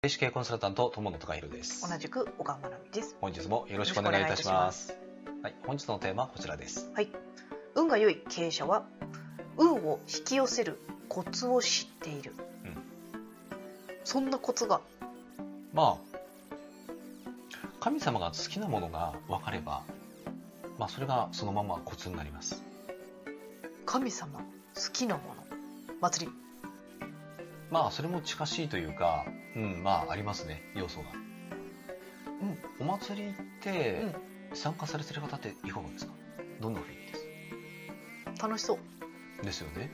霊視系コンサルタント友野孝弘です同じく小川真奈美です。本日もよろしくお願いいたしますはい、本日のテーマはこちらですはい。運が良い経営者は運を引き寄せるコツを知っている。うんそんなコツが。まあ神様が好きなものが分かればまあそれがそのままコツになります神様好きなもの。祭り。まあそれも近しいというかうんまあありますね要素が。お祭りって参加されてる方っていかがですか？どんな雰囲気です？楽しそう。ですよね。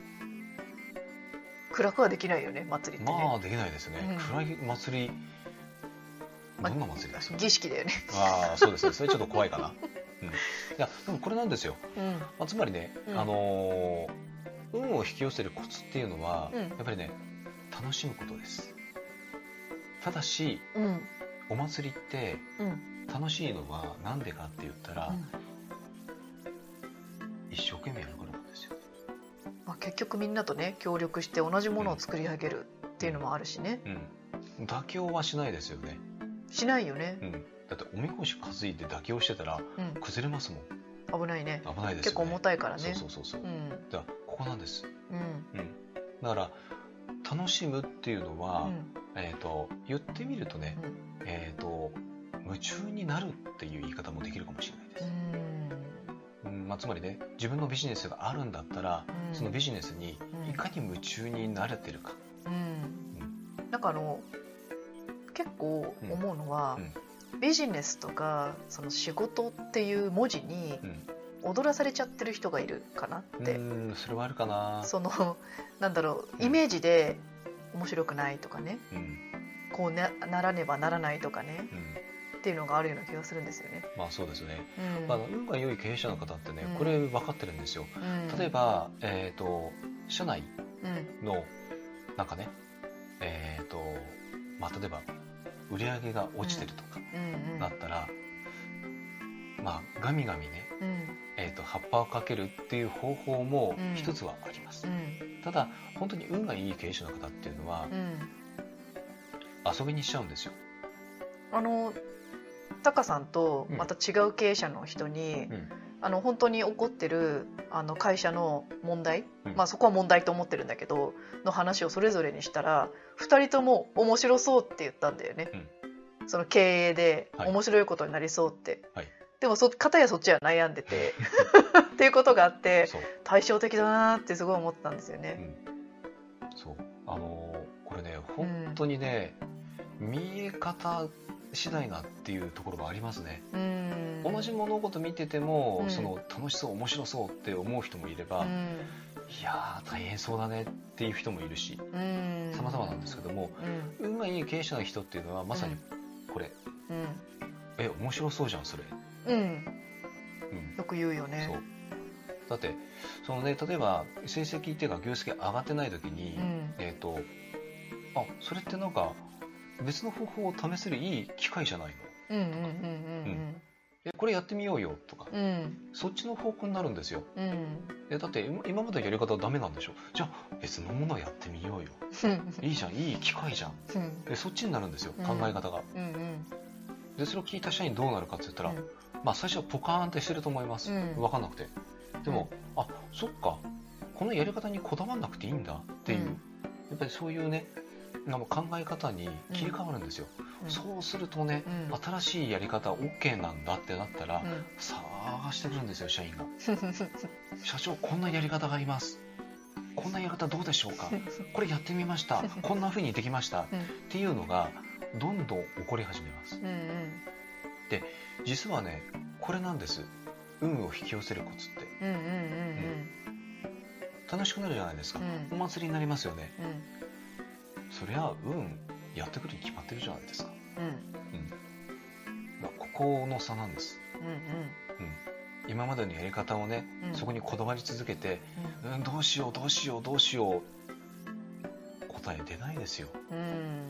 暗くはできないよね、祭りってね。まあできないですね、うん。暗い祭りまあどんな祭りですか、儀式だよね。ああそうですね。それちょっと怖いかな、うん、いやでもこれなんですよ、うん。まあ、つまりね、うん。あのー運を引き寄せるコツっていうのは、うん。やっぱりね楽しむことです。ただしうん。お祭りってうん。楽しいのはなんでかって言ったら、一生懸命やるからなんですよ。まあ、結局みんなとね協力して同じものを作り上げるっていうのもあるしね、うん。妥協はしないですよね、しないよね。う、ん、だっておみこし担いで妥協してたらうん。崩れますもん。危ないね。危ないですよね。結構重たいからね。そうそうそうそう、うん。だからここなんです、うん。うん、だから楽しむっていうのは、うん。えー、と言ってみるとね、うん。えー、と夢中になるっていう言い方もできるかもしれないです、うん。まあ、つまりね自分のビジネスがあるんだったら、うん。そのビジネスにうん。いかに夢中になれてるか、うん。なん。かあの結構思うのは、うん。ビジネスとかその仕事っていう文字にうん踊らされちゃってる人がいるかなって、うんそれはあるかな。その なんだろううん。イメージで面白くないとかね。うん。こうなならねばならないとかね。うん。っていうのがあるような気がするんですよね。まあそうですね、うん。まあ、運が良い経営者の方ってねうん。これ分かってるんですよ。うん。例えば、えー、と社内うん。のなんかねえっ、とまあ例えば売り上げが落ちてるとかうんうん。なったら、まあガミガミね、うんえー、と葉っぱをかけるっていう方法もうん。一つはあります、うん。ただ本当に運がいい経営者の方っていうのはうん。遊びにしちゃうんですよ、あのタカさんとまた違う経営者の人に、うん。あの本当に起こってるあの会社の問題、うん。まあそこは問題と思ってるんだけどの話をそれぞれにしたら2人とも面白そうって言ったんだよね、その経営ではい。面白いことになりそうって、はいでもそ片やそっちは悩んでて。っていうことがあって対照的だなってすごい思ったんですよね。うん、そう。あのーこれね本当にね、見え方次第なっていうところがありますね、うん。同じ物事見てても、うん。その楽しそう面白そうって思う人もいれば、いやー大変そうだねっていう人もいるしうん。様々なんですけどもうん。運がいい経営者の人っていうのはまさにこれ、うん。え面白そうじゃんそれ、うん。うんよく言うよね。そう。だってそのね例えば成績っていうか業績が上がってない時に、うん。えっ、とあそれってなんか別の方法を試せるいい機会じゃないの？うんうんうんえこれやってみようよとか、うん。うんそっちの方向になるんですよ。うん。えだって今今までのやり方はダメなんでしょ？じゃあ別のものをやってみようよ。いいじゃんいい機会じゃん。うん。でそっちになるんですようん。考え方が、うんうんでそれを聞いた社員どうなるかって言ったら、まあ最初はポカーンってしてると思います、うん。分かんなくて。でも、あそっか。このやり方にこだわんなくていいんだっていう、うん。やっぱりそういうねあの考え方に切り替わるんですよ、うん。そうするとね、うん。新しいやり方 OK なんだってなったら、うん。探してくるんですよ社員が。社長こんなやり方があります。こんなやり方どうでしょうか。これやってみました。こんな風にできました。っていうのがどんどん起こり始めます。うんうん。実はねこれなんです。運を引き寄せるコツって。うんうんうん楽しくなるじゃないですか、うん。お祭りになりますよね。うん。そりゃ運やってくるに決まってるじゃないですか,、うん。ここの差なんです、うんうん、今までのやり方をね、うん。そこにこだわり続けて、うん。うん、どうしようどうしようどうしよう。答え出ないですよ、うん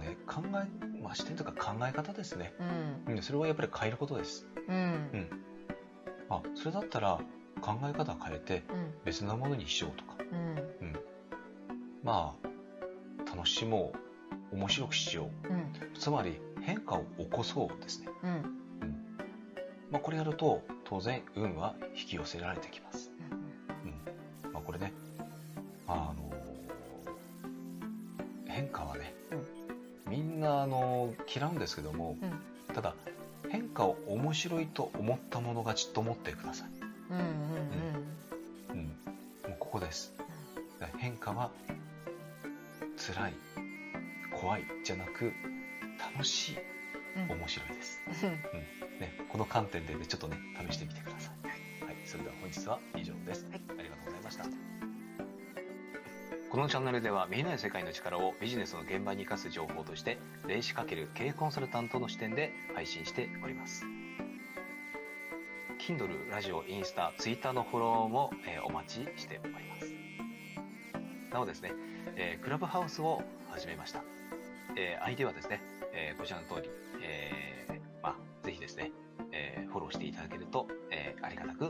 ね考え、まあ、視点とか考え方ですね、うん。うん、それはやっぱり変えることです。うん。あそれだったら考え方変えてうん。別なものにしようとか。うん。うん、まあ楽しもう面白くしよう。うん。つまり変化を起こそうですね、うん。まあ、これやると当然運は引き寄せられてきます、うん。まあ、これねあの変化はね、みんなあの嫌うんですけども、うん。ただ変化を面白いと思ったもの勝ちと思ってください、うんうんうん、もうここです。変化は辛い怖いじゃなく楽しいうん。面白いです、うん。ね、この観点で、ね、ちょっとね試してみてください、はい、それでは本日は以上です、はい。ありがとうございましたこのチャンネルでは見えない世界の力をビジネスの現場に生かす情報として霊視×経営コンサルタントの視点で配信しております Kindle、ラジオ、インスタ、ツイッターのフォローも、えーお待ちしておりますなおですね、えークラブハウスを始めました、えー相手はですね、えこちらの通り、えまあ、ぜひですね、えフォローしていただけると、えありがたく。